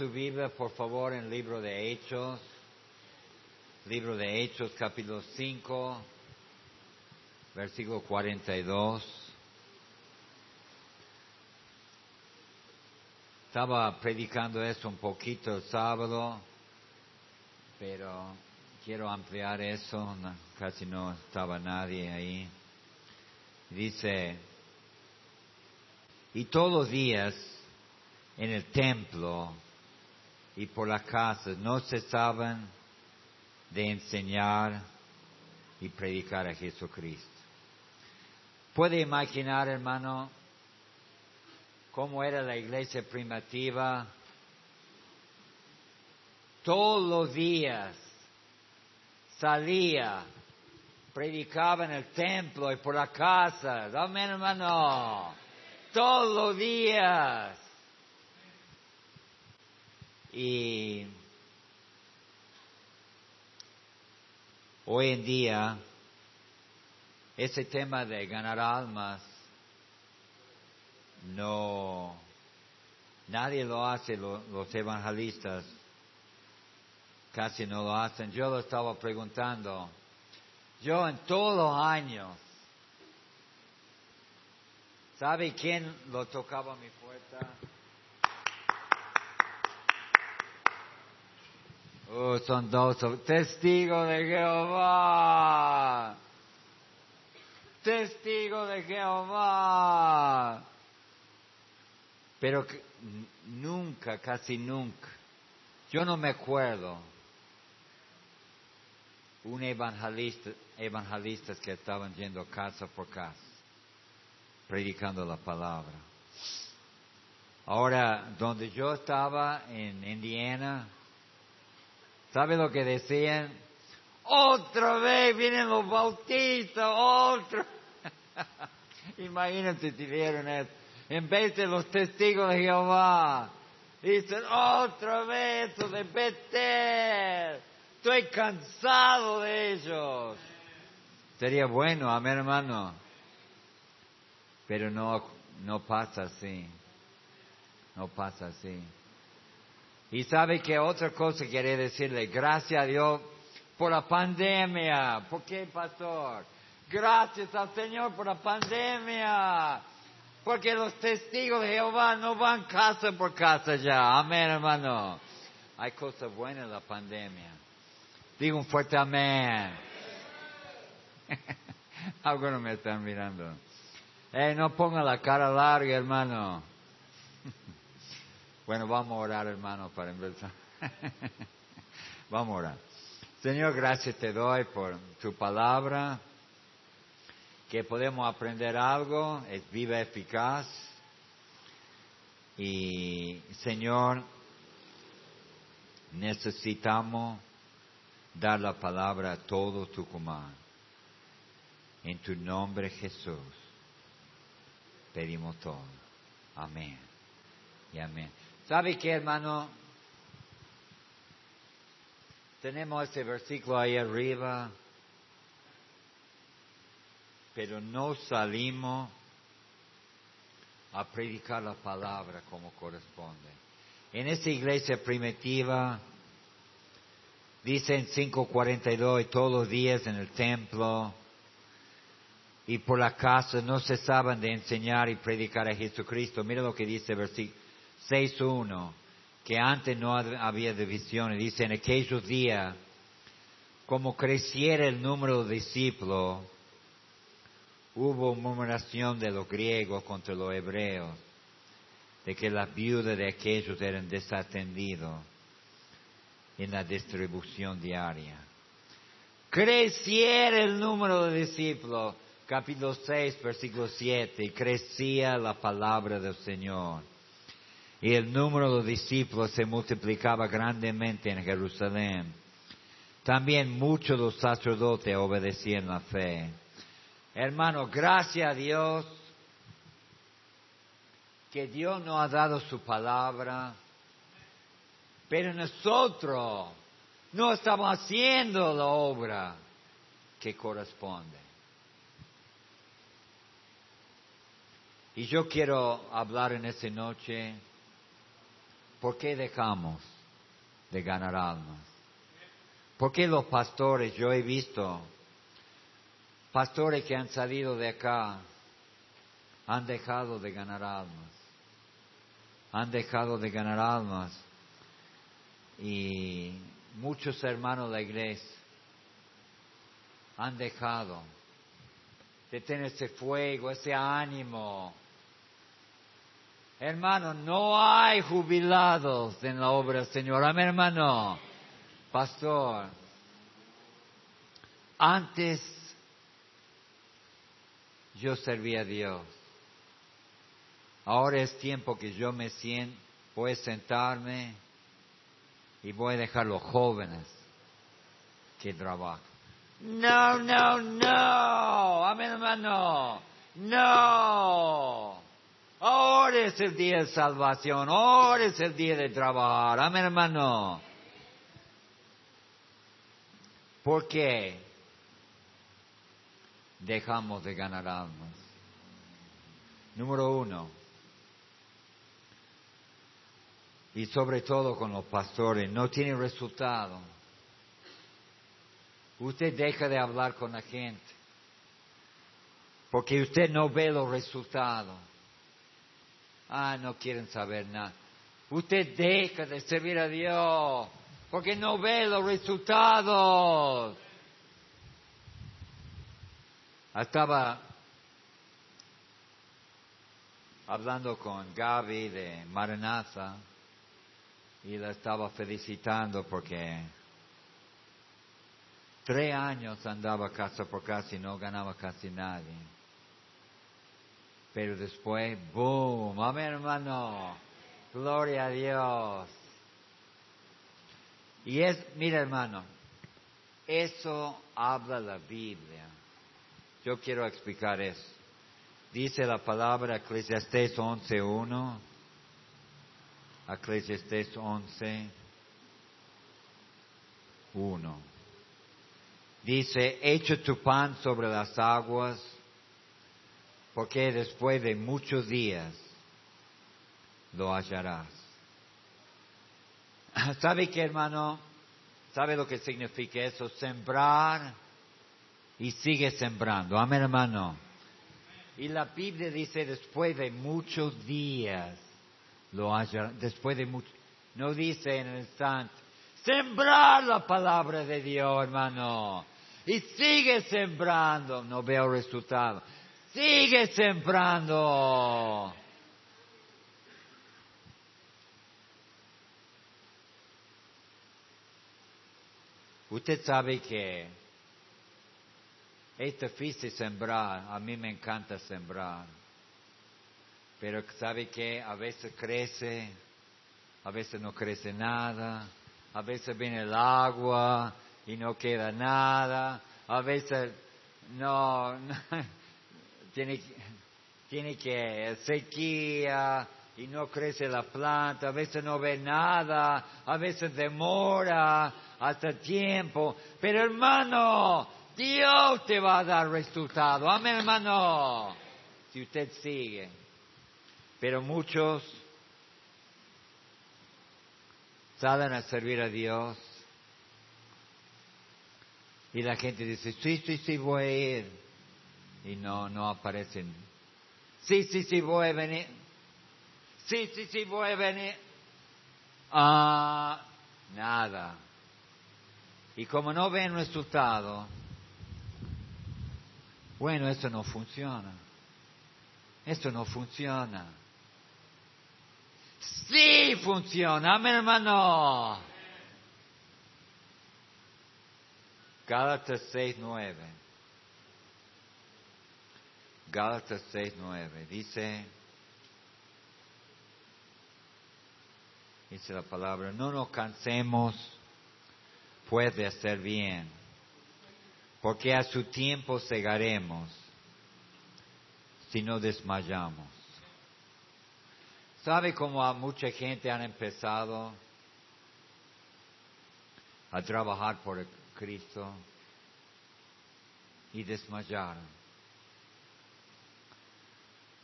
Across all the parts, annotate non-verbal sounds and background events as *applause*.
su Biblia, por favor, en el libro de Hechos. Libro de Hechos, capítulo 5, versículo 42. Estaba predicando eso un poquito el sábado, pero quiero ampliar eso, casi no estaba nadie ahí. Dice, y todos los días en el templo y por la casa no cesaban de enseñar y predicar a Jesucristo. ¿Puede imaginar, hermano, cómo era la iglesia primitiva? Todos los días salía, predicaba en el templo y por la casa. Amén, hermano. Todos los días. Y hoy en día, ese tema de ganar almas, no, nadie lo hace, lo- los evangelistas casi no lo hacen. Yo lo estaba preguntando. Yo en todos los años, ¿sabe quién lo tocaba a mi puerta? Oh, son dos testigos de Jehová. Testigo de Jehová. Pero que- nunca, casi nunca. Yo no me acuerdo un evangelista, evangelistas que estaban yendo casa por casa, predicando la palabra. Ahora, donde yo estaba en Indiana, ¿sabe lo que decían? Otra vez vienen los bautistas, otro. *laughs* Si vieron eso. En vez de los testigos de Jehová, dicen otra vez eso de Betel. Estoy cansado de ellos. Sería bueno, amén, hermano. Pero no, no pasa así. No pasa así. Y sabe que otra cosa quiere decirle, gracias a Dios por la pandemia. ¿Por qué, pastor? Gracias al Señor por la pandemia. Porque los testigos de Jehová no van casa por casa ya. Amén, hermano. Hay cosas buenas en la pandemia. Digo un fuerte amén. *laughs* Algunos me están mirando. Eh, no ponga la cara larga, hermano. Bueno, vamos a orar, hermano, para empezar. *laughs* vamos a orar. Señor, gracias te doy por tu palabra, que podemos aprender algo, es viva, eficaz. Y, Señor, necesitamos dar la palabra a todo Tucumán. En tu nombre, Jesús, pedimos todo. Amén. Y amén. ¿Sabe qué, hermano? Tenemos ese versículo ahí arriba, pero no salimos a predicar la palabra como corresponde. En esa iglesia primitiva, dice en 5.42, y todos los días en el templo y por la casa no cesaban de enseñar y predicar a Jesucristo. Mira lo que dice versículo 6.1, que antes no había divisiones. Dice, en aquellos días, como creciera el número de discípulos, hubo murmuración de los griegos contra los hebreos, de que las viudas de aquellos eran desatendidos en la distribución diaria. Creciera el número de discípulos, capítulo 6, versículo 7, y crecía la palabra del Señor. Y el número de discípulos se multiplicaba grandemente en Jerusalén. También muchos de los sacerdotes obedecían la fe. Hermano, gracias a Dios que Dios nos ha dado su palabra, pero nosotros no estamos haciendo la obra que corresponde. Y yo quiero hablar en esta noche ¿por qué dejamos de ganar almas? ¿Por qué los pastores, yo he visto pastores que han salido de acá, han dejado de ganar almas? Han dejado de ganar almas. Y muchos hermanos de la iglesia han dejado de tener ese fuego, ese ánimo. Hermano, no hay jubilados en la obra del Señor. Amén, hermano. Pastor, antes yo servía a Dios. Ahora es tiempo que yo me siento, voy a sentarme y voy a dejar los jóvenes que trabajen. No, no, no. Amén, hermano. No. Ahora es el día de salvación. Ahora es el día de trabajar. Amén, hermano. ¿Por qué dejamos de ganar almas? Número uno. Y sobre todo con los pastores, no tiene resultado usted deja de hablar con la gente, porque usted no ve los resultados. Ah, no quieren saber nada. Usted deja de servir a Dios, porque no ve los resultados. Estaba hablando con Gaby de Maranatha y la estaba felicitando porque Tres años andaba casa por casa y no ganaba casi nadie. Pero después, ¡boom! Amén, hermano. Gloria a Dios. Y es, mira, hermano, eso habla la Biblia. Yo quiero explicar eso. Dice la palabra Eclesiastés 11.1. Eclesiastés 11.1. Dice, echa tu pan sobre las aguas, porque después de muchos días lo hallarás. *laughs* ¿Sabe qué, hermano? ¿Sabe lo que significa eso? Sembrar y sigue sembrando. Amén, hermano. Y la Biblia dice, después de muchos días lo hallarás. Después de muchos... No dice en el instante, sembrar la palabra de Dios, hermano y sigue sembrando. No veo resultado. Sigue sembrando. Usted sabe que es difícil sembrar. A mí me encanta sembrar. Pero sabe que a veces crece, a veces no crece nada, a veces viene el agua, y no queda nada. A veces no, *laughs* tiene, tiene que sequía y no crece la planta, a veces no ve nada, a veces demora hasta tiempo. Pero hermano, Dios te va a dar resultado. Amén, hermano. Si usted sigue. Pero muchos salen a servir a Dios y la gente dice, sí, sí, sí, voy a ir. Y no, no aparecen. Sí, sí, sí, voy a venir. Sí, sí, sí, voy a venir. Ah, nada. Y como no ven resultado, bueno, eso no funciona. Eso no funciona. Sí funciona, mi hermano. Gálatas 6.9. Gálatas 6.9. Dice, dice la palabra, no nos cansemos pues de hacer bien, porque a su tiempo cegaremos si no desmayamos. ¿Sabe cómo a mucha gente han empezado a trabajar por Cristo y desmayaron.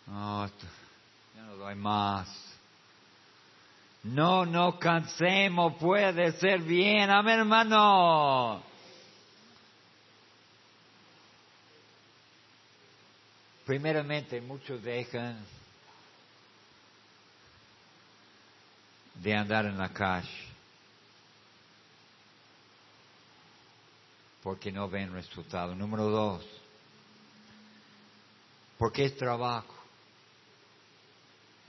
No, ya no doy más. No, no cansemos, puede ser bien, amén hermano. Primeramente, muchos dejan de andar en la calle porque no ven resultado. Número dos, porque es trabajo.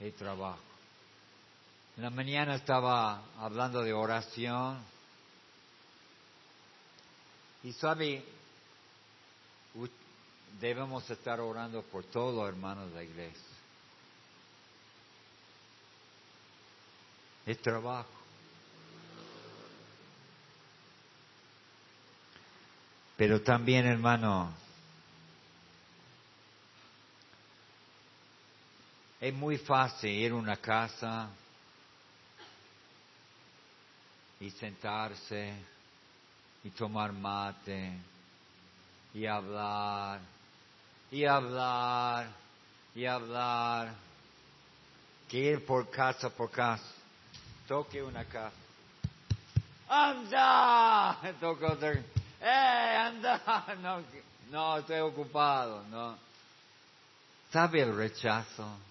Es trabajo. En la mañana estaba hablando de oración y sabe, debemos estar orando por todos los hermanos de la iglesia. Es trabajo. Pero también, hermano, es muy fácil ir a una casa y sentarse y tomar mate y hablar y hablar y hablar que ir por casa por casa. Toque una casa. ¡Anda! *laughs* Toque otra. ¡Eh, anda! *laughs* No, no, estoy ocupado, no. ¿Sabe el rechazo?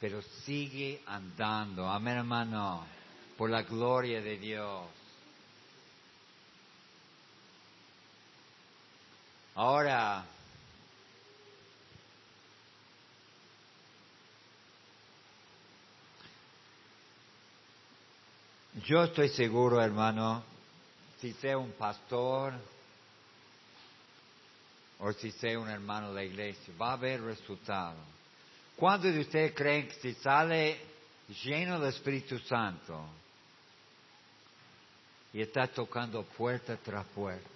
Pero sigue andando. Amén, hermano. Por la gloria de Dios. Ahora, yo estoy seguro, hermano, si sea un pastor o si sea un hermano de la iglesia, va a haber resultado. ¿Cuántos de ustedes creen que si sale lleno del Espíritu Santo y está tocando puerta tras puerta,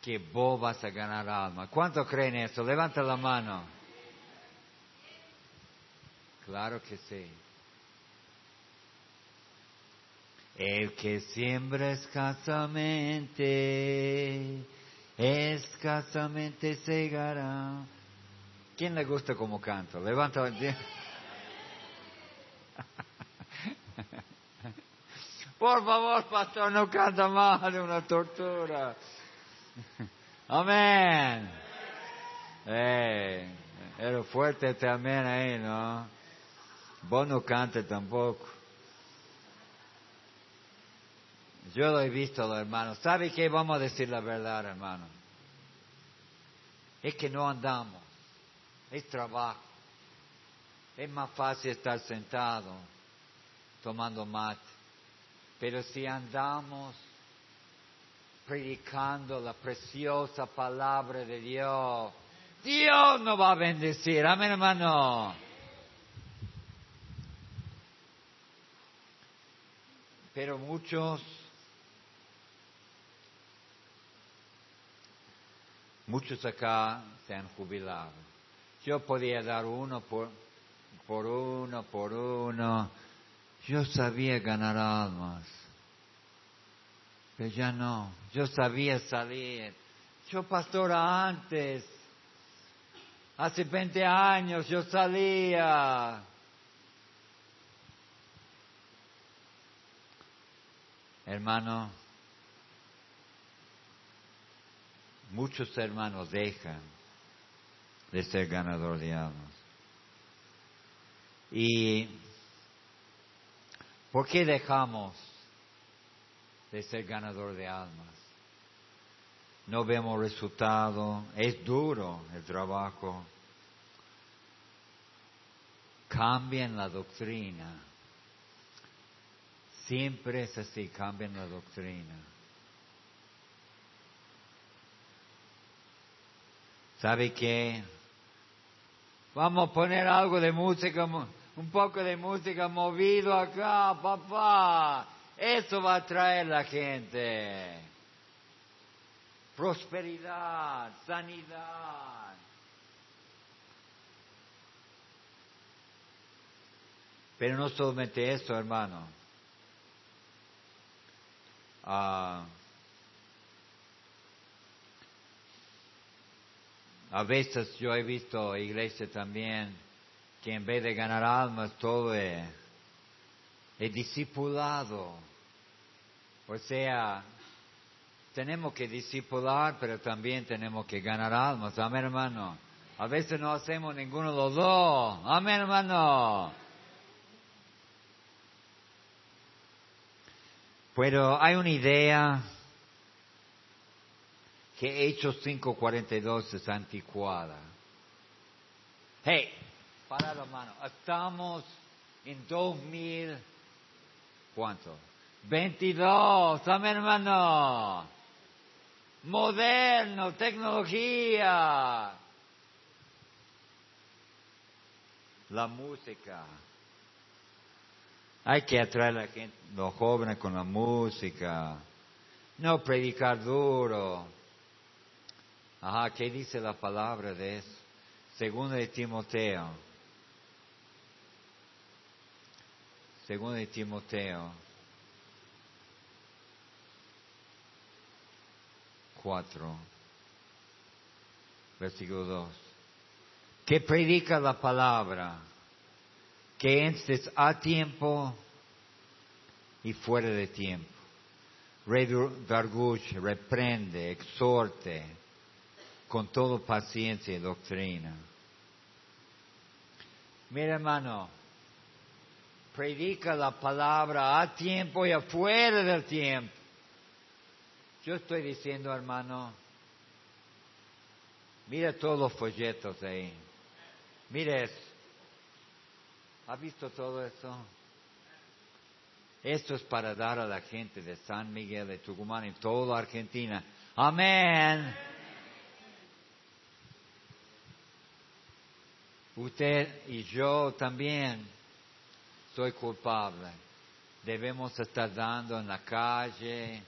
que vos vas a ganar alma? ¿Cuántos creen eso? Levanta la mano. Claro que sí. El que siembra escasamente, escasamente segará. ¿Quién le gusta como canto? Levanta. *laughs* Por favor, pastor, no canta más de una tortura. Amén. Eh, era fuerte amén ahí, ¿no? Vos no cantes tampoco. Yo lo he visto, los hermanos. ¿Sabe qué? Vamos a decir la verdad, hermano. Es que no andamos. Es trabajo. Es más fácil estar sentado tomando mate. Pero si andamos predicando la preciosa palabra de Dios, Dios nos va a bendecir. Amén, hermano. Pero muchos Muchos acá se han jubilado. Yo podía dar uno por, uno, por uno. Yo sabía ganar almas. Pero ya no. Yo sabía salir. Yo pastora antes. Hace 20 años yo salía. Hermano, muchos hermanos dejan de ser ganador de almas. ¿Y por qué dejamos de ser ganador de almas? No vemos resultado, es duro el trabajo. Cambian la doctrina. Siempre es así, cambian la doctrina. ¿Sabe qué? Vamos a poner algo de música, un poco de música movido acá, papá. Eso va a traer la gente. Prosperidad, sanidad. Pero no solamente eso, hermano. Ah, A veces yo he visto iglesia también que en vez de ganar almas todo es el discipulado. O sea, tenemos que discipular, pero también tenemos que ganar almas. Amén, hermano. A veces no hacemos ninguno de los dos. Amén, hermano. Pero hay una idea que Hechos 5.42 es anticuada. Hey, para la mano. Estamos en 2000, ¿cuánto? 22, amén hermano. Moderno, tecnología. La música. Hay que atraer a los jóvenes con la música. No predicar duro. Ajá, ¿qué dice la palabra de eso? Segundo de Timoteo. Segundo de Timoteo. Cuatro. Versículo dos. Que predica la palabra. Que estés a tiempo y fuera de tiempo. Redarguye, reprende, exhorte con toda paciencia y doctrina. Mira hermano, predica la palabra a tiempo y afuera del tiempo. Yo estoy diciendo hermano, mira todos los folletos ahí. Mira eso. ¿Ha visto todo eso? Esto es para dar a la gente de San Miguel, de Tucumán y toda Argentina. Amén. Usted y yo también soy culpable. Debemos estar dando en la calle,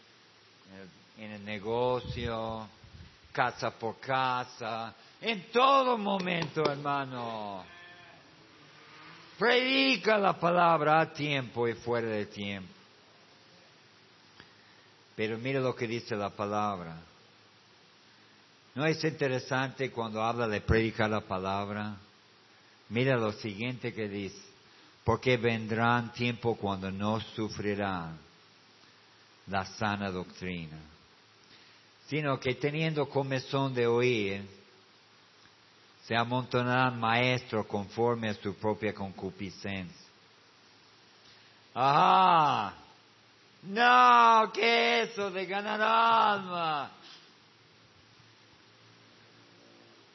en el negocio, casa por casa, en todo momento, hermano. Predica la palabra a tiempo y fuera de tiempo. Pero mira lo que dice la palabra. ¿No es interesante cuando habla de predicar la palabra? Mira lo siguiente que dice, porque vendrán tiempo cuando no sufrirán la sana doctrina, sino que teniendo comezón de oír, se amontonarán maestros conforme a su propia concupiscencia. Ajá, no, ¿qué eso de ganar alma?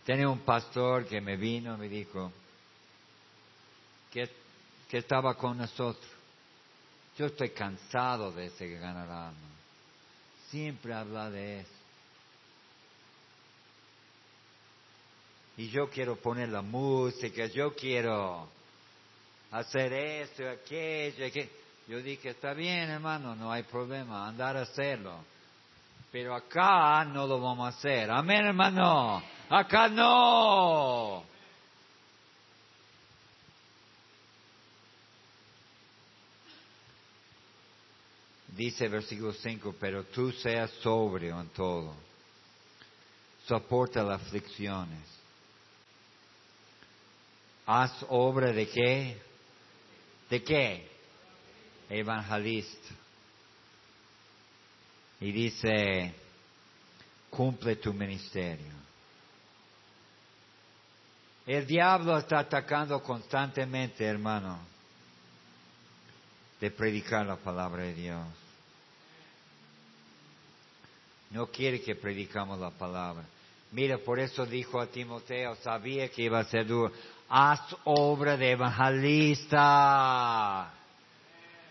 Tenía un pastor que me vino y me dijo, que, estaba con nosotros. Yo estoy cansado de ese ganar alma. Siempre habla de eso. Y yo quiero poner la música, yo quiero hacer esto, aquello, aquello. Yo dije, está bien, hermano, no hay problema, andar a hacerlo. Pero acá no lo vamos a hacer. Amén, hermano. Acá no. Dice versículo 5, pero tú seas sobrio en todo. Soporta las aflicciones. Haz obra de qué? ¿De qué? Evangelista. Y dice, cumple tu ministerio. El diablo está atacando constantemente, hermano, de predicar la palabra de Dios. No quiere que predicamos la palabra. Mira, por eso dijo a Timoteo, sabía que iba a ser duro. Haz obra de evangelista.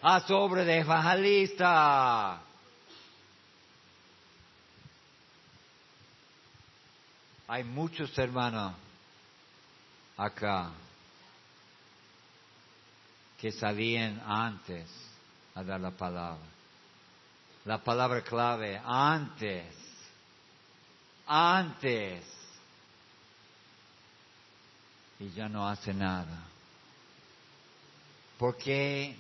Haz obra de evangelista. Hay muchos hermanos acá que salían antes a dar la palabra la palabra clave, antes, antes, y ya no hace nada. ¿Por qué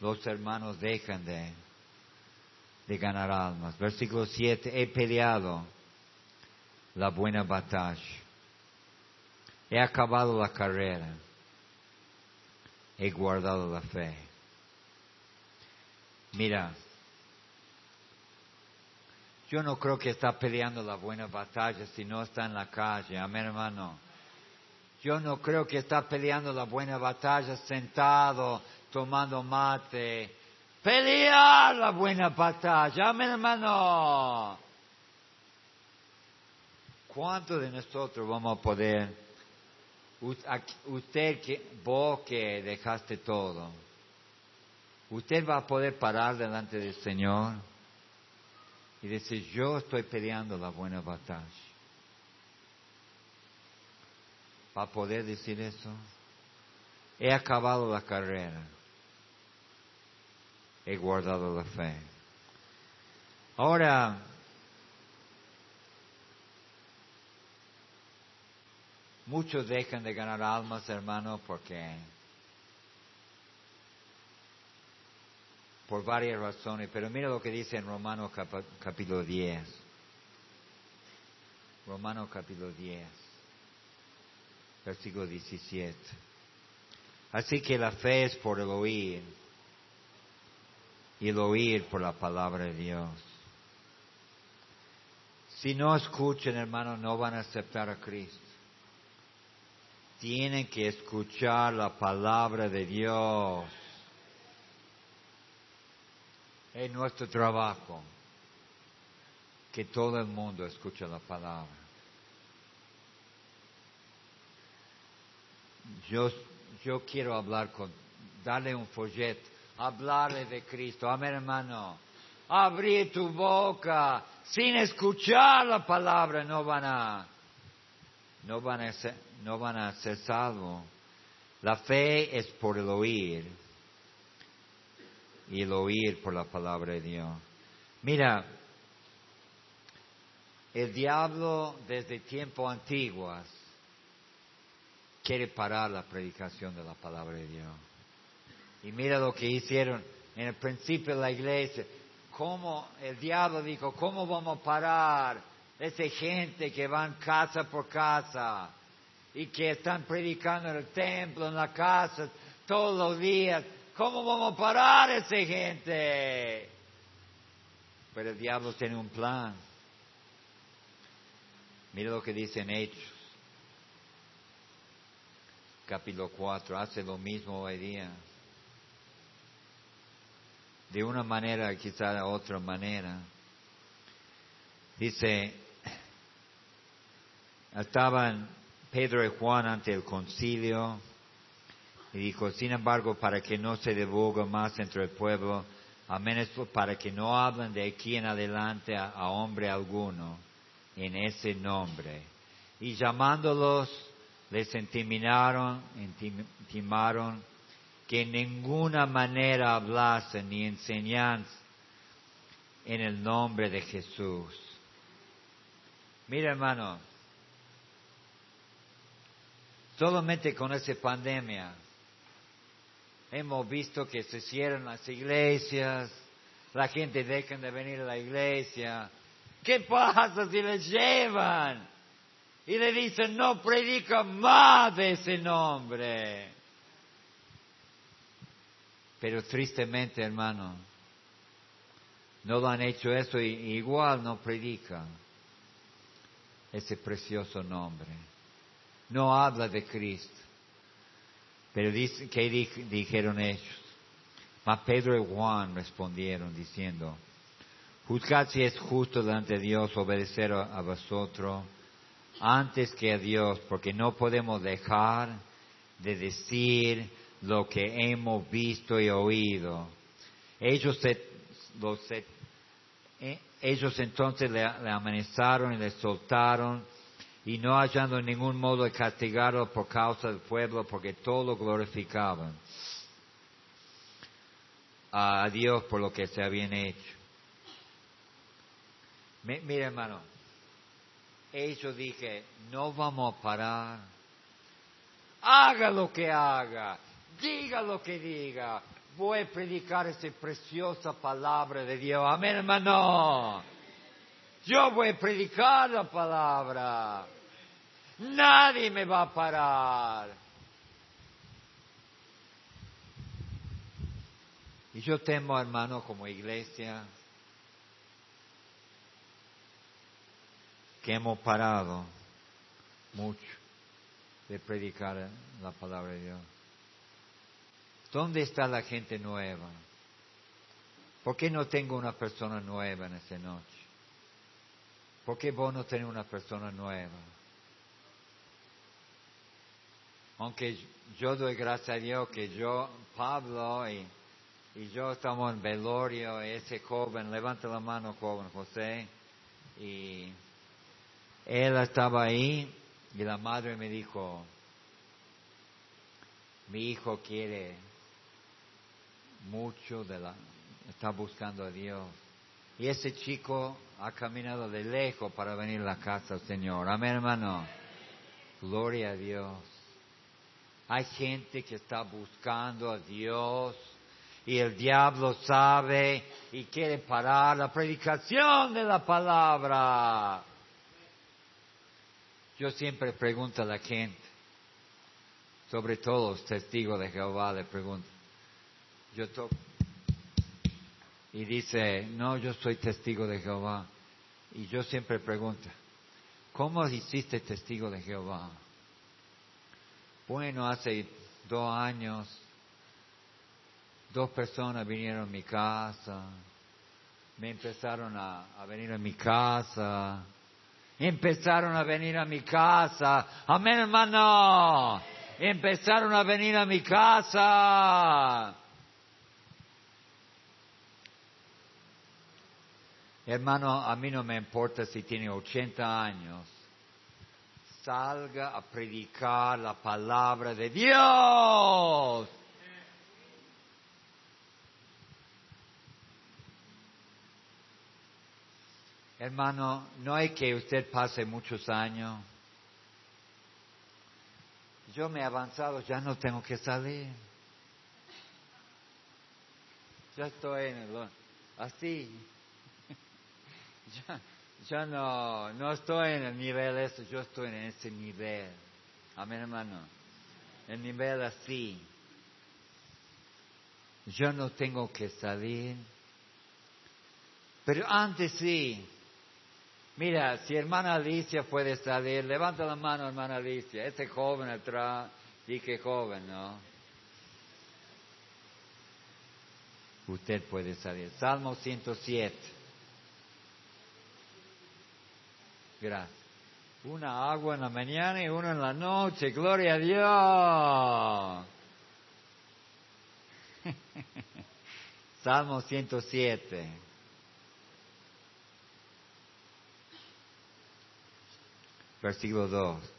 los hermanos dejan de, de ganar almas? Versículo 7, he peleado la buena batalla, he acabado la carrera, he guardado la fe. Mira, yo no creo que está peleando la buena batalla si no está en la calle, amén hermano. Yo no creo que está peleando la buena batalla sentado, tomando mate. Pelear la buena batalla, amén hermano. ¿Cuántos de nosotros vamos a poder, usted que, vos que dejaste todo, usted va a poder parar delante del Señor y decir, yo estoy peleando la buena batalla? ¿Va poder decir eso? He acabado la carrera. He guardado la fe. Ahora, Muchos dejan de ganar almas, hermano, porque por varias razones, pero mira lo que dice en Romanos capítulo 10. Romanos capítulo 10, versículo 17. Así que la fe es por el oír y el oír por la palabra de Dios. Si no escuchan, hermano, no van a aceptar a Cristo tienen que escuchar la palabra de Dios. Es nuestro trabajo que todo el mundo escuche la palabra. Yo, yo quiero hablar con, darle un folleto, hablarle de Cristo. Amén, hermano. Abrir tu boca sin escuchar la palabra, no van a no van a ser, no van a ser salvos. La fe es por el oír y el oír por la palabra de Dios. Mira, el diablo desde tiempos antiguos quiere parar la predicación de la palabra de Dios. Y mira lo que hicieron en el principio de la iglesia. Cómo el diablo dijo, ¿cómo vamos a parar esa gente que van casa por casa y que están predicando en el templo, en la casa, todos los días. ¿Cómo vamos a parar a esa gente? Pero el diablo tiene un plan. Mira lo que dice en Hechos, capítulo 4, hace lo mismo hoy día. De una manera, quizá de otra manera. Dice, estaban Pedro y Juan ante el concilio y dijo, sin embargo, para que no se divulgue más entre el pueblo, a menos para que no hablen de aquí en adelante a, hombre alguno en ese nombre. Y llamándolos, les intimidaron, intimaron que en ninguna manera hablasen ni enseñasen en el nombre de Jesús. Mira, hermano, Solamente con esa pandemia hemos visto que se cierran las iglesias, la gente deja de venir a la iglesia. ¿Qué pasa si les llevan? Y le dicen, no predica más de ese nombre. Pero tristemente, hermano, no lo han hecho eso y igual no predican ese precioso nombre no habla de Cristo. Pero dice, ¿qué dijeron ellos? Mas Pedro y Juan respondieron diciendo, juzgad si es justo delante de Dios obedecer a, vosotros antes que a Dios, porque no podemos dejar de decir lo que hemos visto y oído. Ellos, eh, entonces le, le amenazaron y le soltaron y no hallando ningún modo de castigarlo por causa del pueblo, porque todo lo glorificaban a Dios por lo que se habían hecho. mira hermano, ellos dije, no vamos a parar. Haga lo que haga, diga lo que diga. Voy a predicar esa preciosa palabra de Dios. Amén, hermano. Yo voy a predicar la palabra. Nadie me va a parar. Y yo temo, hermano, como iglesia, que hemos parado mucho de predicar la palabra de Dios. ¿Dónde está la gente nueva? ¿Por qué no tengo una persona nueva en esta noche? ¿Por qué vos no tenés una persona nueva? Aunque yo doy gracias a Dios que yo, Pablo y, y yo estamos en velorio, ese joven, levanta la mano joven José, y él estaba ahí y la madre me dijo, mi hijo quiere mucho de la, está buscando a Dios. Y ese chico ha caminado de lejos para venir a la casa Señor. Amén, hermano. Gloria a Dios. Hay gente que está buscando a Dios y el diablo sabe y quiere parar la predicación de la palabra. Yo siempre pregunto a la gente, sobre todo los testigos de Jehová, le pregunto, yo toco, y dice, no, yo soy testigo de Jehová. Y yo siempre pregunto, ¿cómo hiciste testigo de Jehová? Bueno, hace dos años, dos personas vinieron a mi casa, me empezaron a, venir a mi casa, empezaron a venir a mi casa, amén hermano, empezaron a venir a mi casa. Hermano, a mí no me importa si tiene 80 años. Salga a predicar la palabra de Dios. Hermano, no hay que usted pase muchos años. Yo me he avanzado, ya no tengo que salir. Ya estoy en el... Así. *laughs* Ya, ya no, no estoy en el nivel ese, yo estoy en ese nivel. Amén, hermano. El nivel así. Yo no tengo que salir. Pero antes sí. Mira, si hermana Alicia puede salir, levanta la mano, hermana Alicia. Ese joven atrás, y qué joven, ¿no? Usted puede salir. Salmo 107. Gracias. Una agua en la mañana y una en la noche. Gloria a Dios. *laughs* Salmo 107. Versículo 2.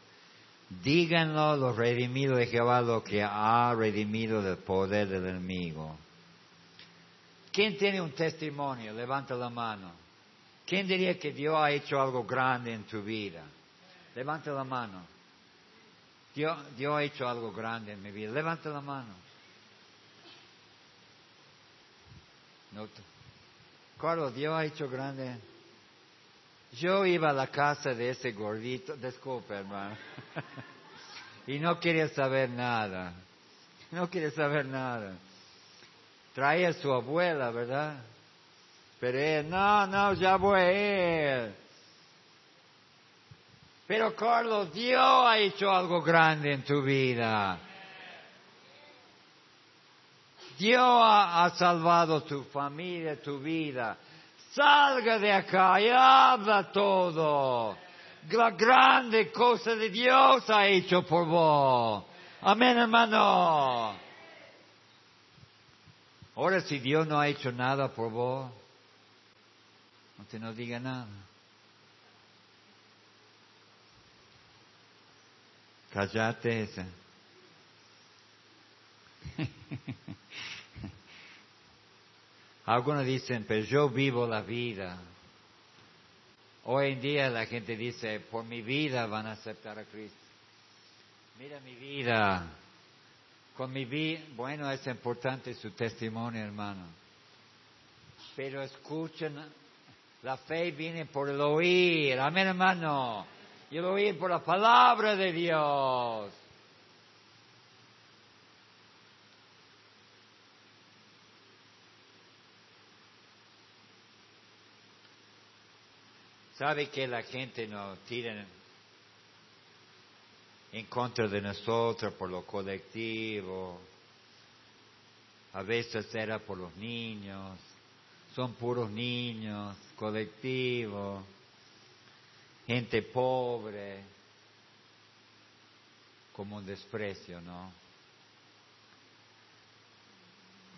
Díganlo los redimidos de Jehová lo que ha redimido del poder del enemigo. ¿Quién tiene un testimonio? Levanta la mano. ¿Quién diría que Dios ha hecho algo grande en tu vida? Levanta la mano. Dios, Dios ha hecho algo grande en mi vida. Levanta la mano. No, Carlos, Dios ha hecho grande. Yo iba a la casa de ese gordito, disculpe hermano, *laughs* y no quería saber nada. No quería saber nada. Traía a su abuela, ¿verdad? Pero no, no, ya voy a ir. Pero Carlos, Dios ha hecho algo grande en tu vida. Dios ha, ha, salvado tu familia, tu vida. Salga de acá y habla todo. La grande cosa de Dios ha hecho por vos. Amén, hermano. Ahora, si Dios no ha hecho nada por vos, no te no diga nada. Callate esa. *laughs* Algunos dicen, pero yo vivo la vida. Hoy en día la gente dice, por mi vida van a aceptar a Cristo. Mira mi vida. Con mi vida, bueno, es importante su testimonio, hermano. Pero escuchen la fe viene por el oír, amén hermano. Y el oír por la palabra de Dios. ¿Sabe que la gente nos tira en contra de nosotros por lo colectivo? A veces era por los niños, son puros niños, colectivo, gente pobre, como un desprecio, ¿no?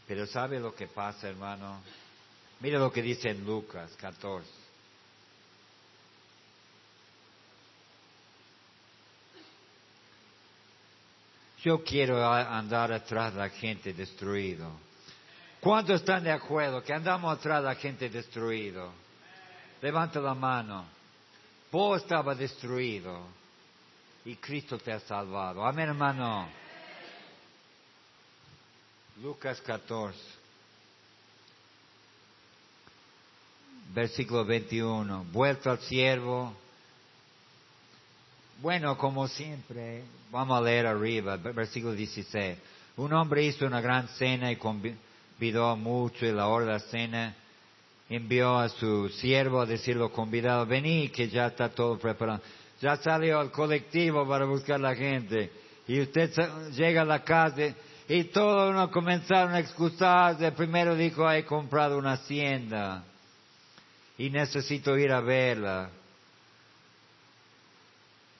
Pero ¿sabe lo que pasa, hermano? Mira lo que dice en Lucas 14. Yo quiero andar atrás de la gente destruido. ¿Cuántos están de acuerdo que andamos atrás de la gente destruido? Levanta la mano. Vos estaba destruido y Cristo te ha salvado. Amén, hermano. Lucas 14, versículo 21. Vuelto al siervo. Bueno, como siempre, vamos a leer arriba, versículo 16. Un hombre hizo una gran cena y convidó mucho y la hora de la cena envió a su siervo a decirlo convidado, vení que ya está todo preparado. Ya salió al colectivo para buscar la gente. Y usted llega a la casa y todos uno comenzaron a excusarse. Primero dijo, he comprado una hacienda y necesito ir a verla.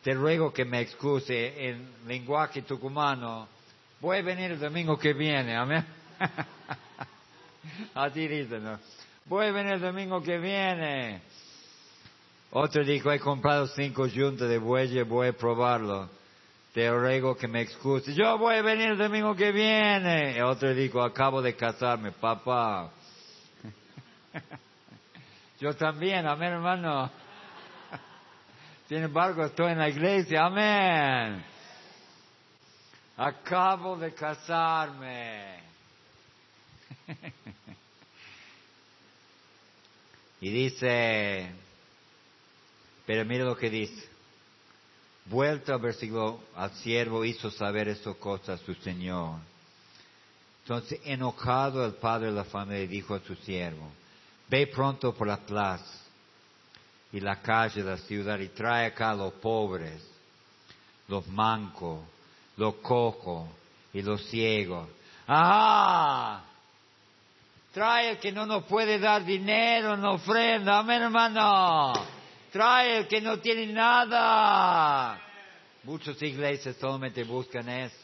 Te ruego que me excuse en lenguaje tucumano. Voy a venir el domingo que viene, amén. *laughs* *laughs* Así dicen, ¿no? Venir el domingo que viene. Otro dijo, he comprado cinco juntas de bueyes, voy a probarlo. Te ruego que me excuse. Yo voy a venir el domingo que viene. otro dijo, acabo de casarme, papá. *laughs* Yo también, amén, hermano. *laughs* Sin embargo, estoy en la iglesia, amén. Acabo de casarme. *laughs* y dice, pero mire lo que dice. Vuelto al versículo, al siervo hizo saber estas cosas a su señor. Entonces, enojado el padre de la familia dijo a su siervo, ve pronto por la plaza y la calle de la ciudad y trae acá a los pobres, los mancos, los cojos y los ciegos. ¡Ah! Trae el que no nos puede dar dinero en ofrenda. Amén, hermano. Trae el que no tiene nada. Muchas iglesias solamente buscan eso.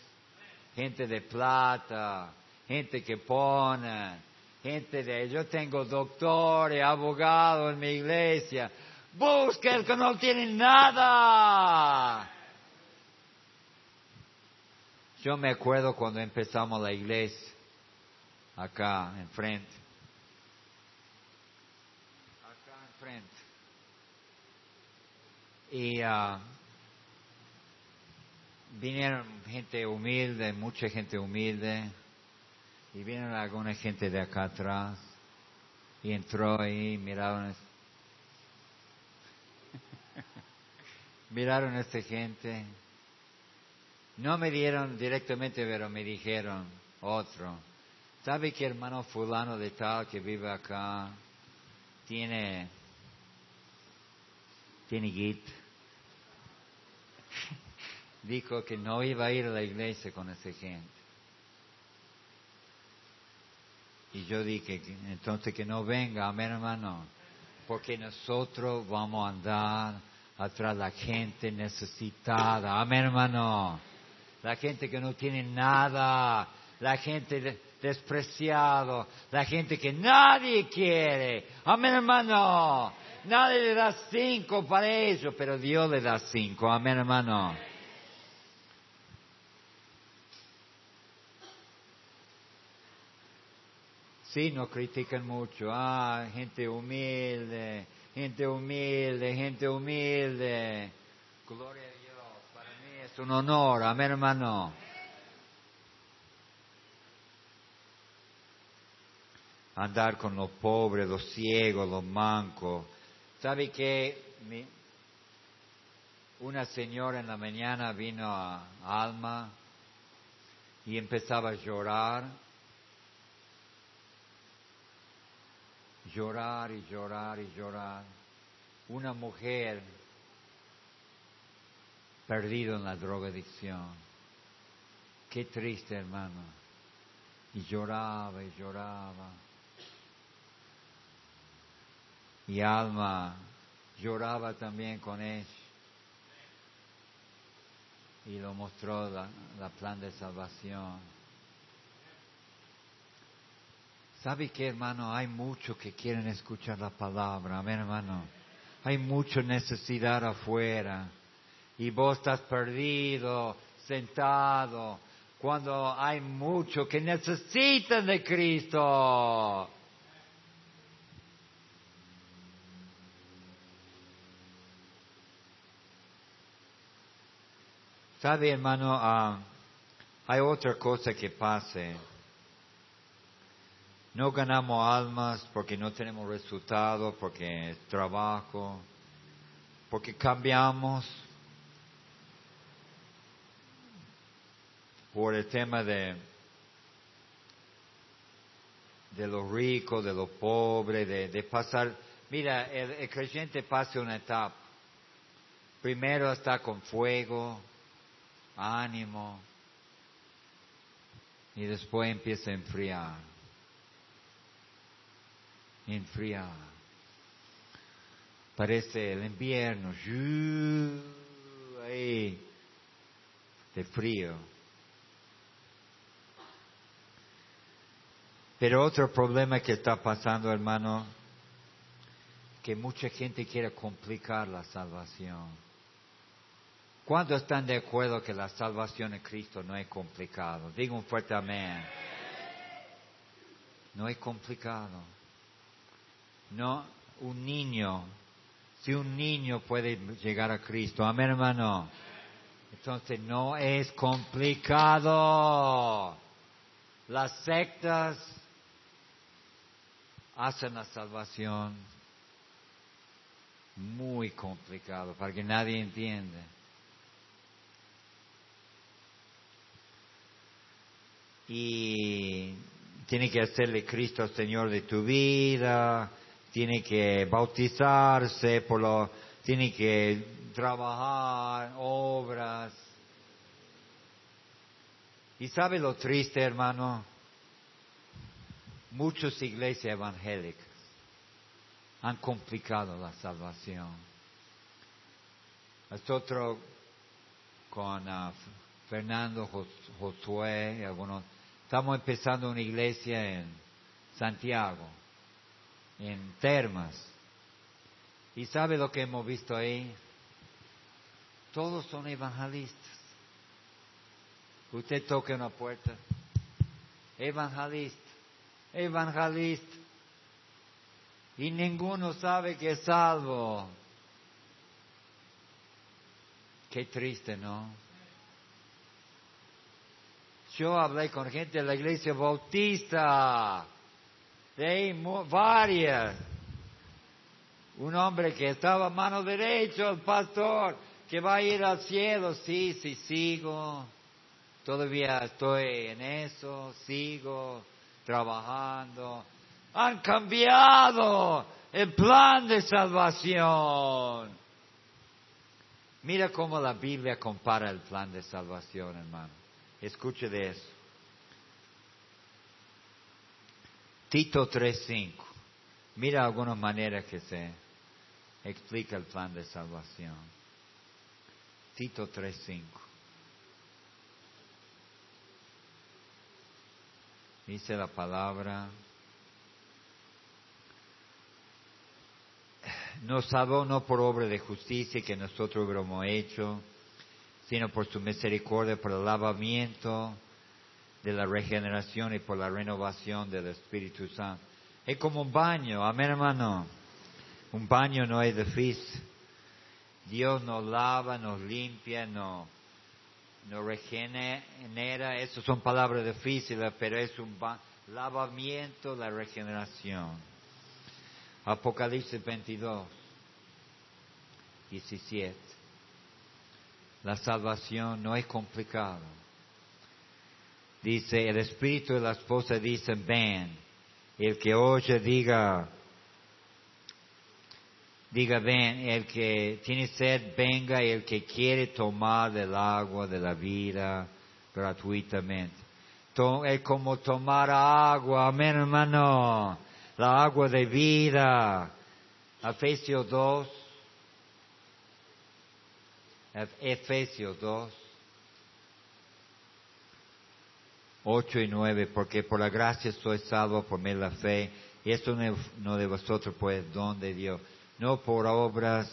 Gente de plata, gente que pone, gente de... Yo tengo doctores, abogados en mi iglesia. Busca el que no tiene nada. Yo me acuerdo cuando empezamos la iglesia, acá enfrente. Acá enfrente. Y uh, vinieron gente humilde, mucha gente humilde, y vinieron alguna gente de acá atrás, y entró ahí, miraron, *laughs* miraron a esta gente. No me dieron directamente, pero me dijeron otro. ¿Sabe que hermano fulano de tal que vive acá tiene, tiene git? *laughs* dijo que no iba a ir a la iglesia con esa gente. Y yo dije, entonces que no venga, amén hermano, porque nosotros vamos a andar atrás de la gente necesitada, amén hermano, la gente que no tiene nada, la gente despreciado, la gente que nadie quiere, amén hermano, nadie le da cinco para ellos, pero Dios le da cinco, amén hermano. Sí, nos critican mucho. Ah, gente humilde, gente humilde, gente humilde. Gloria a Dios. Para mí es un honor. Amén, hermano. Andar con los pobres, los ciegos, los mancos. ¿Sabe que una señora en la mañana vino a Alma y empezaba a llorar llorar y llorar y llorar. una mujer perdida en la drogadicción. Qué triste, hermano. Y lloraba y lloraba. Y Alma lloraba también con él. Y lo mostró la, la plan de salvación. ¿Sabe qué, hermano? Hay muchos que quieren escuchar la palabra. Amén, hermano. Hay mucha necesidad afuera. Y vos estás perdido, sentado, cuando hay muchos que necesitan de Cristo. ¿Sabe, hermano? Ah, hay otra cosa que pase. No ganamos almas porque no tenemos resultados, porque es trabajo, porque cambiamos por el tema de, de lo rico, de lo pobre, de, de pasar. Mira, el, el creyente pasa una etapa. Primero está con fuego, ánimo, y después empieza a enfriar. Enfriar. Parece el invierno, ahí, de frío. Pero otro problema que está pasando, hermano, que mucha gente quiere complicar la salvación. ¿Cuántos están de acuerdo que la salvación en Cristo no es complicado? Digo un fuerte amén. No es complicado. No, un niño, si un niño puede llegar a Cristo, amén hermano. Entonces no es complicado. Las sectas hacen la salvación muy complicado para que nadie entienda. Y tiene que hacerle Cristo Señor de tu vida, tiene que bautizarse, por lo, tiene que trabajar, obras. ¿Y sabe lo triste, hermano? Muchas iglesias evangélicas han complicado la salvación. Nosotros con uh, Fernando, Josué y algunos Estamos empezando una iglesia en Santiago, en Termas. ¿Y sabe lo que hemos visto ahí? Todos son evangelistas. Usted toca una puerta. Evangelista, evangelista. Y ninguno sabe que es salvo. Qué triste, ¿no? Yo hablé con gente de la iglesia bautista, de varias. Un hombre que estaba a mano derecha, el pastor, que va a ir al cielo. Sí, sí, sigo. Todavía estoy en eso, sigo trabajando. Han cambiado el plan de salvación. Mira cómo la Biblia compara el plan de salvación, hermano. Escuche de eso. Tito 3.5. Mira alguna manera que se explica el plan de salvación. Tito 3.5. Dice la palabra, nos salvó no por obra de justicia que nosotros hubiéramos hecho, sino por su misericordia, por el lavamiento de la regeneración y por la renovación del Espíritu Santo. Es como un baño, amén hermano. Un baño no es difícil. Dios nos lava, nos limpia, nos, nos regenera. Esas son palabras difíciles, pero es un lavamiento, la regeneración. Apocalipsis 22, 17. La salvación no es complicado. Dice, el espíritu de la esposa dice, ven. El que oye diga, Diga, ven, el que tiene sed, venga, y el que quiere tomar del agua de la vida gratuitamente. es como tomar agua, amén hermano, la agua de vida. Efesios 2. Efesios 2. 8 y 9, porque por la gracia soy salvo por medio de la fe, y esto no de vosotros, pues, don de Dios, no por obras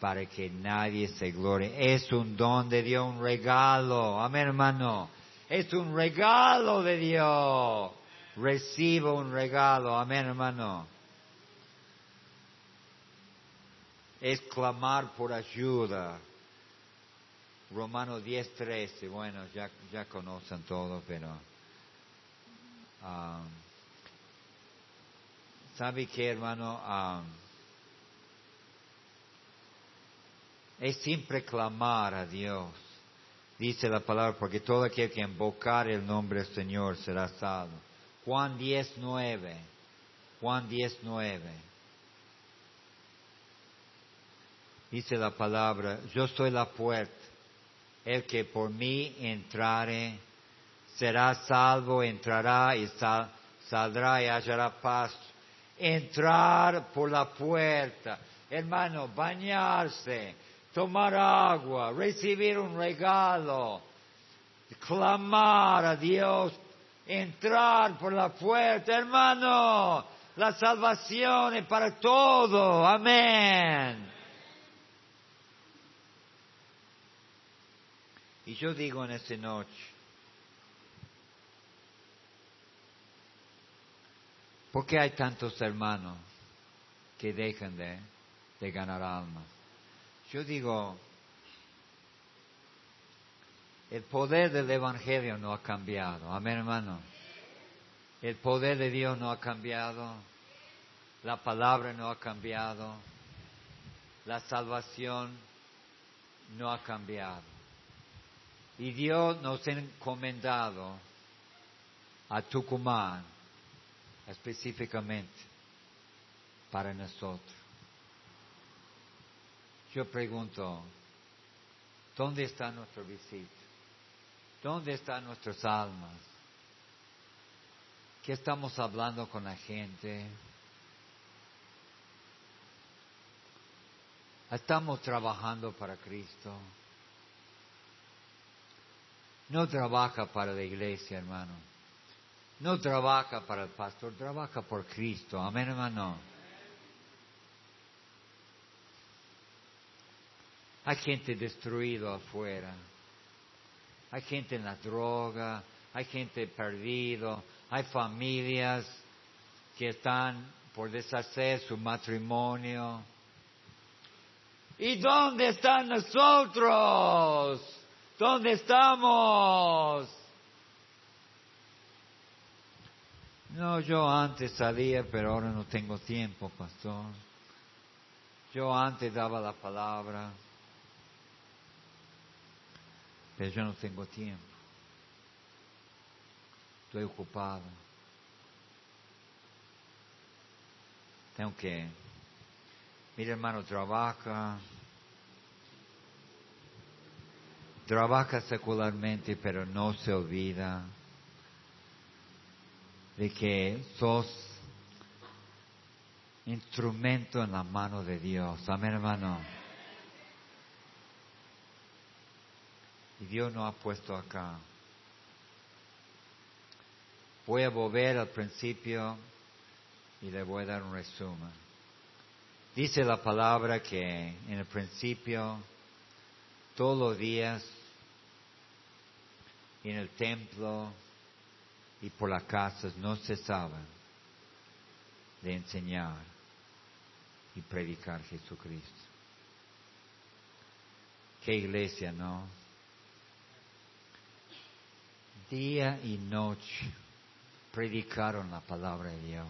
para que nadie se glorie. Es un don de Dios, un regalo. Amén, hermano. Es un regalo de Dios. Recibo un regalo. Amén, hermano. Es clamar por ayuda. Romano 10, 13. Bueno, ya, ya conocen todo, pero... Um, ¿Sabe qué, hermano? Um, es siempre clamar a Dios. Dice la palabra, porque todo aquel que invocar el nombre del Señor será salvo. Juan 10, 9. Juan 10, 9. Dice la palabra, yo soy la puerta. El que por mí entrare será salvo, entrará y saldrá y hallará paz entrar por la puerta, hermano, bañarse, tomar agua, recibir un regalo, clamar a Dios, entrar por la puerta, hermano, la salvación es para todo, amén. Y yo digo en esta noche, ¿Por qué hay tantos hermanos que dejan de, ganar almas? Yo digo, el poder del Evangelio no ha cambiado. Amén, hermano. El poder de Dios no ha cambiado. La palabra no ha cambiado. La salvación no ha cambiado. Y Dios nos ha encomendado a Tucumán específicamente para nosotros. Yo pregunto, ¿dónde está nuestro visita? ¿Dónde están nuestras almas? ¿Qué estamos hablando con la gente? Estamos trabajando para Cristo. No trabaja para la iglesia, hermano. No trabaja para el pastor, trabaja por Cristo. Amén, hermano. Hay gente destruida afuera. Hay gente en la droga. Hay gente perdido. Hay familias que están por deshacer su matrimonio. ¿Y dónde están nosotros? ¿Dónde estamos? No, yo antes salía, pero ahora no tengo tiempo, pastor. Yo antes daba la palabra, pero yo no tengo tiempo. Estoy ocupado. Tengo que... Mira hermano, trabaja. Trabaja secularmente, pero no se olvida de que sos instrumento en la mano de Dios. Amén, hermano. Y Dios nos ha puesto acá. Voy a volver al principio y le voy a dar un resumen. Dice la palabra que en el principio, todos los días, en el templo, y por las casas no cesaban de enseñar y predicar Jesucristo. Qué iglesia, ¿no? Día y noche predicaron la palabra de Dios.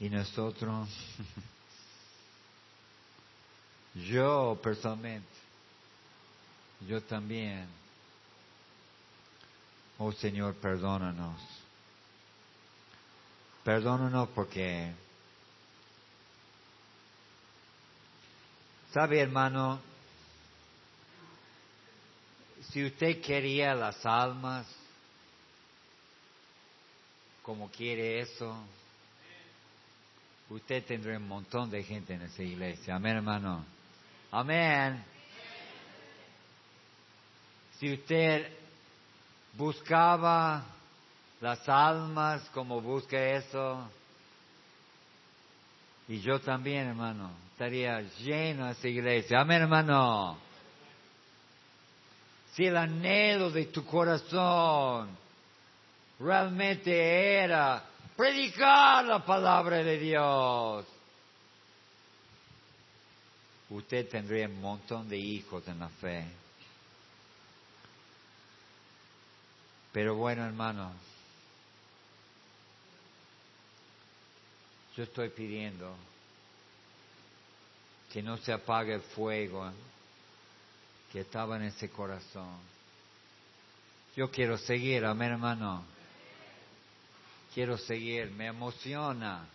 Y nosotros, *laughs* yo personalmente, yo también. Oh Señor, perdónanos. perdónanos porque, sabe hermano, si usted quería las almas, como quiere eso, usted tendrá un montón de gente en esa iglesia. Amén, hermano. Amén. Si usted buscaba las almas como busca eso, y yo también, hermano, estaría lleno esa iglesia. Amén, hermano. Si el anhelo de tu corazón realmente era predicar la palabra de Dios, usted tendría un montón de hijos en la fe. Pero bueno, hermano, yo estoy pidiendo que no se apague el fuego que estaba en ese corazón. Yo quiero seguir, amén, hermano. Quiero seguir, me emociona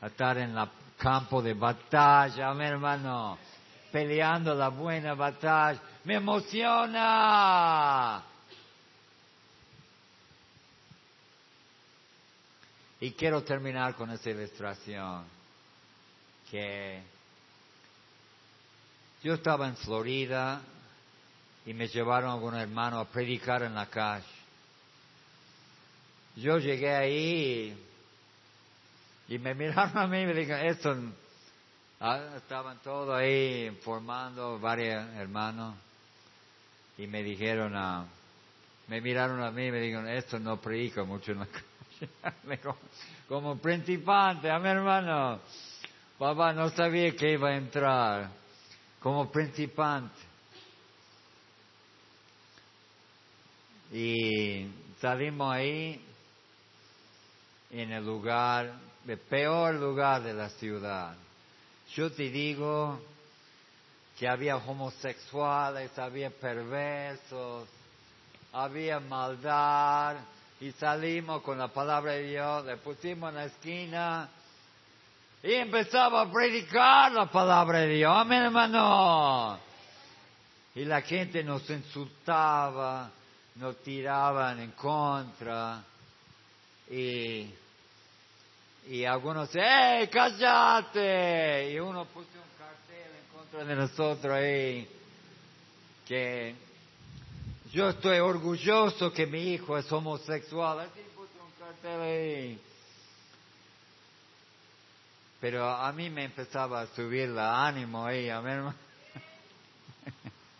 estar en el campo de batalla, amén, hermano. Peleando la buena batalla, me emociona. Y quiero terminar con esa ilustración que yo estaba en Florida y me llevaron a un hermano a predicar en la calle. Yo llegué ahí y me miraron a mí y me dijeron, esto, ah, estaban todos ahí informando, varios hermanos, y me dijeron, ah, me miraron a mí y me dijeron, esto no predica mucho en la *laughs* calle. como, principante, a mi hermano, papá no sabía que iba a entrar, como principante. Y salimos ahí en el lugar, el peor lugar de la ciudad. Yo te digo que había homosexuales, había perversos, había maldad, y salimos con la palabra de Dios, le pusimos en la esquina y empezaba a predicar la palabra de Dios. Amén, hermano. Y la gente nos insultaba, nos tiraban en contra y, y algunos ¡eh, cállate! Y uno puso un cartel en contra de nosotros ahí que yo estoy orgulloso que mi hijo es homosexual. Así puso un cartel ahí. Pero a mí me empezaba a subir el ánimo ahí, amén.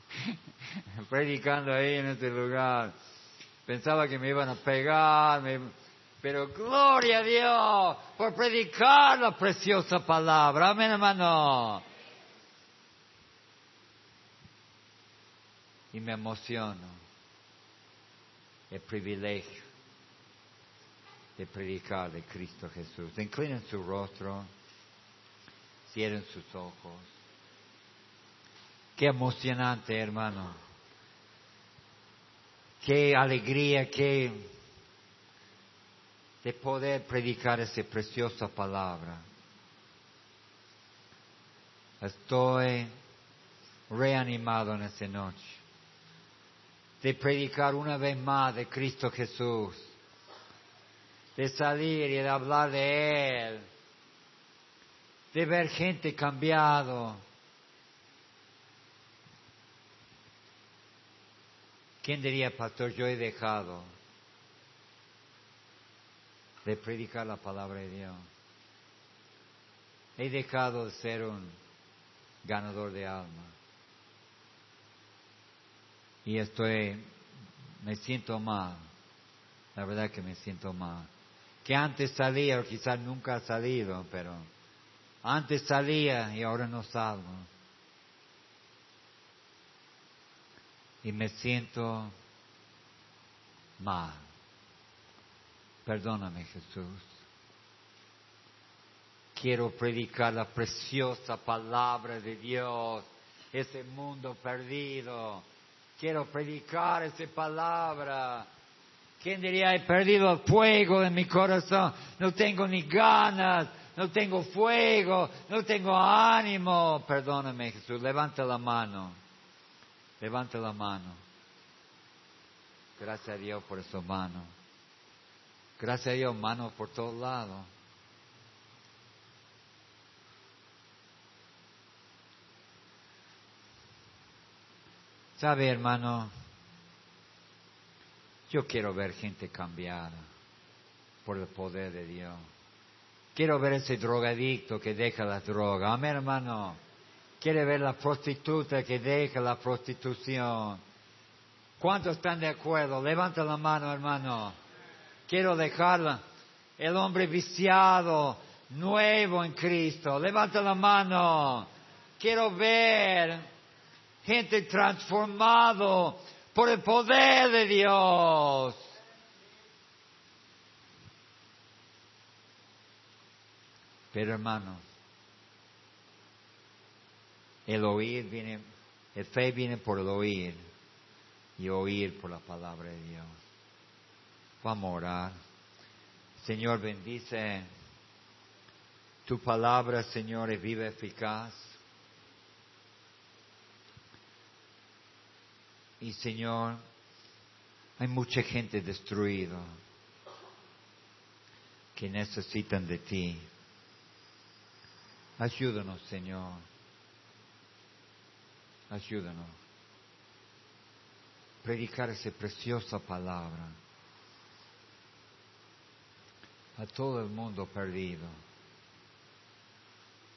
*laughs* Predicando ahí en este lugar. Pensaba que me iban a pegar, pero gloria a Dios por predicar la preciosa palabra. Amén, hermano. Y me emociono el privilegio de predicar de Cristo Jesús. Inclinen su rostro, cierren sus ojos. Qué emocionante, hermano. Qué alegría, qué de poder predicar esa preciosa palabra. Estoy reanimado en esta noche de predicar una vez más de Cristo Jesús, de salir y de hablar de Él, de ver gente cambiado. ¿Quién diría, pastor, yo he dejado de predicar la palabra de Dios? He dejado de ser un ganador de alma y estoy, me siento mal, la verdad que me siento mal. Que antes salía, o quizás nunca ha salido, pero antes salía y ahora no salgo. Y me siento mal. Perdóname Jesús. Quiero predicar la preciosa palabra de Dios, ese mundo perdido Quiero predicar esa palabra ¿Quién diría, he perdido el fuego de mi corazón? No tengo ni ganas, no tengo fuego, no tengo ánimo. Perdóname, Jesús, levanta la mano. Levanta la mano. Gracias a Dios por esa mano. Gracias a Dios, mano por todos lados. ¿Sabe, hermano? Yo quiero ver gente cambiada por el poder de Dios. Quiero ver ese drogadicto que deja la droga. Amén, hermano. Quiere ver la prostituta que deja la prostitución. ¿Cuántos están de acuerdo? Levanta la mano, hermano. Quiero dejarla. El hombre viciado, nuevo en Cristo. Levanta la mano. Quiero ver gente transformado por el poder de Dios. Pero hermano, el oír viene, el fe viene por el oír y oír por la palabra de Dios. Vamos a orar. Señor, bendice tu palabra, Señor, es viva, eficaz. Y Señor, hay mucha gente destruida que necesitan de ti. Ayúdanos, Señor. Ayúdanos. Predicar esa preciosa palabra a todo el mundo perdido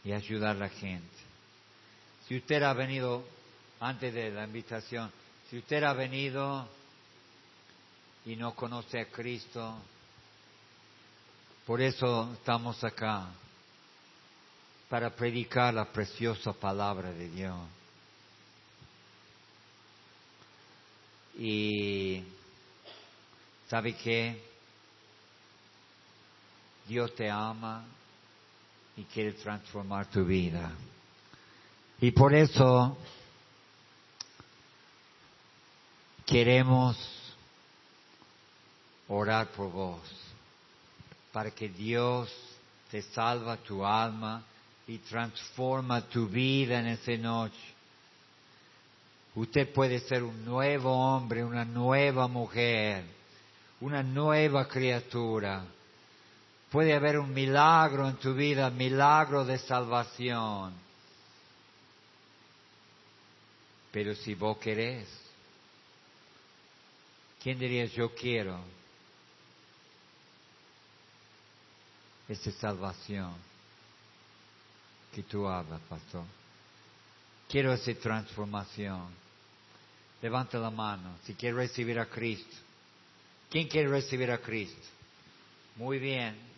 y ayudar a la gente. Si usted ha venido antes de la invitación, si usted ha venido y no conoce a Cristo, por eso estamos acá, para predicar la preciosa palabra de Dios. Y ¿sabe qué? Dios te ama y quiere transformar tu vida. Y por eso queremos orar por vos, para que Dios te salva tu alma y transforma tu vida en esa noche. Usted puede ser un nuevo hombre, una nueva mujer, una nueva criatura. Puede haber un milagro en tu vida, milagro de salvación. Pero si vos querés, ¿quién dirías yo quiero? Esa salvación que tú hablas, pastor. Quiero esa transformación. Levanta la mano si quiere recibir a Cristo. ¿Quién quiere recibir a Cristo? Muy bien.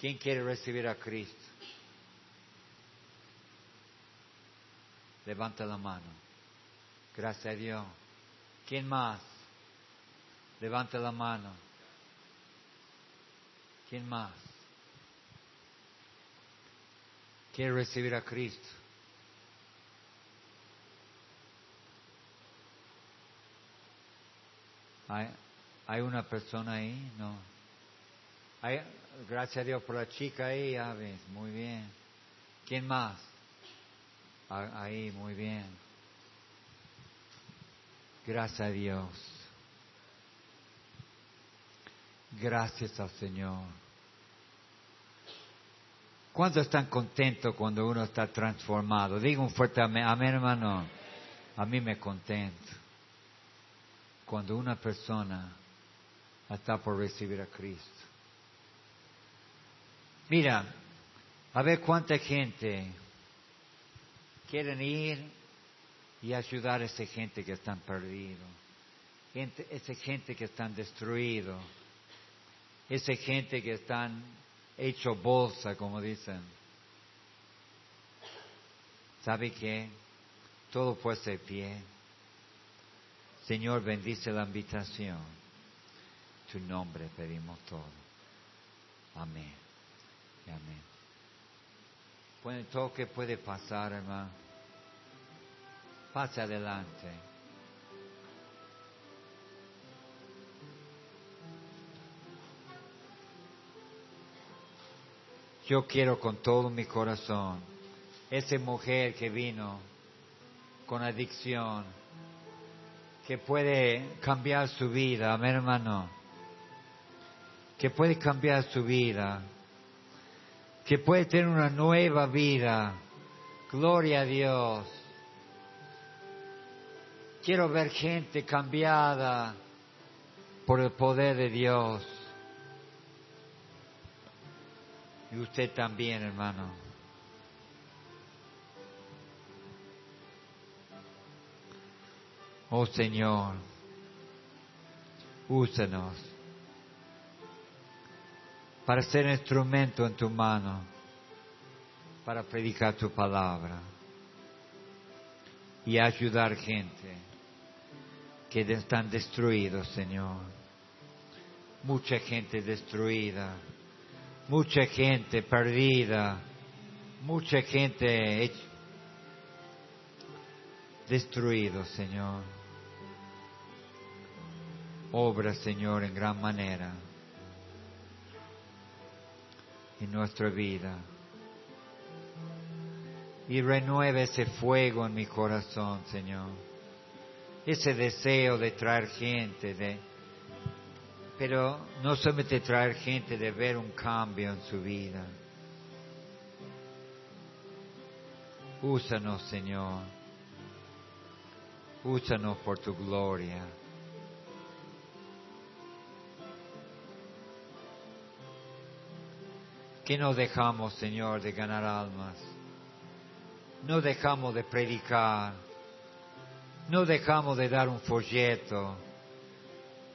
¿Quién quiere recibir a Cristo? Levanta la mano. Gracias a Dios. ¿Quién más? Levanta la mano. ¿Quién más? Quiere recibir a Cristo. ¿Hay, ¿Hay una persona ahí? No. Hay, gracias a Dios por la chica ahí, Aves. Muy bien. ¿Quién más? Ahí, muy bien. Gracias a Dios. Gracias al Señor. ¿Cuántos están contentos cuando uno está transformado? Digo un fuerte amén, amén hermano. A mí me contento cuando una persona está por recibir a Cristo. Mira, a ver cuánta gente quieren ir y ayudar a esa gente que están perdidos, esa gente que están destruidos, esa gente que están hecho bolsa, como dicen. ¿Sabe qué? Todo puede de pie. Señor, bendice la invitación. Tu nombre pedimos todo. Amén. Amén. Puede toque, puede pasar, hermano. Pase adelante. Yo quiero con todo mi corazón esa mujer que vino con adicción, que puede cambiar su vida, amén hermano, que puede cambiar su vida que puede tener una nueva vida. Gloria a Dios. Quiero ver gente cambiada por el poder de Dios. Y usted también, hermano. Oh Señor, úsanos para ser instrumento en tu mano, para predicar tu palabra y ayudar gente que están destruidos, Señor. Mucha gente destruida, mucha gente perdida, mucha gente destruido, Señor. Obra, Señor, en gran manera en nuestra vida. Y renueve ese fuego en mi corazón, Señor. Ese deseo de traer gente, de, pero no solamente traer gente, de ver un cambio en su vida. Úsanos, Señor. Úsanos por tu gloria. Que no dejamos, Señor, de ganar almas. No dejamos de predicar. No dejamos de dar un folleto,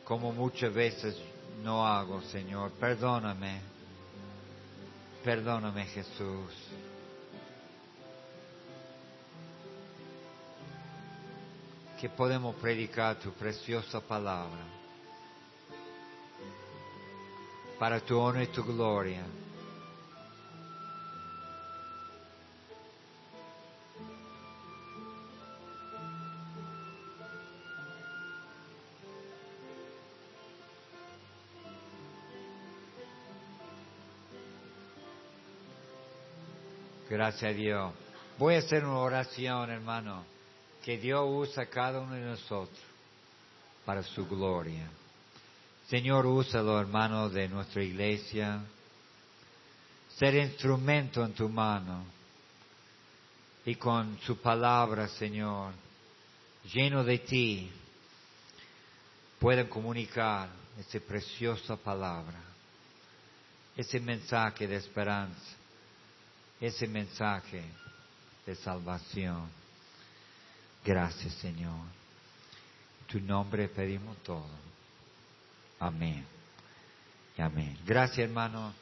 como muchas veces no hago, Señor. Perdóname. Perdóname, Jesús. Que podemos predicar tu preciosa palabra para tu honor y tu gloria. Gracias a Dios. Voy a hacer una oración, hermano, que Dios usa a cada uno de nosotros para su gloria. Señor, úsalo, hermano, de nuestra iglesia. Ser instrumento en tu mano. Y con su palabra, Señor, lleno de ti, pueden comunicar esa preciosa palabra, ese mensaje de esperanza ese mensaje de salvación. Gracias, Señor. En tu nombre pedimos todo. Amén. Amén. Gracias, hermano.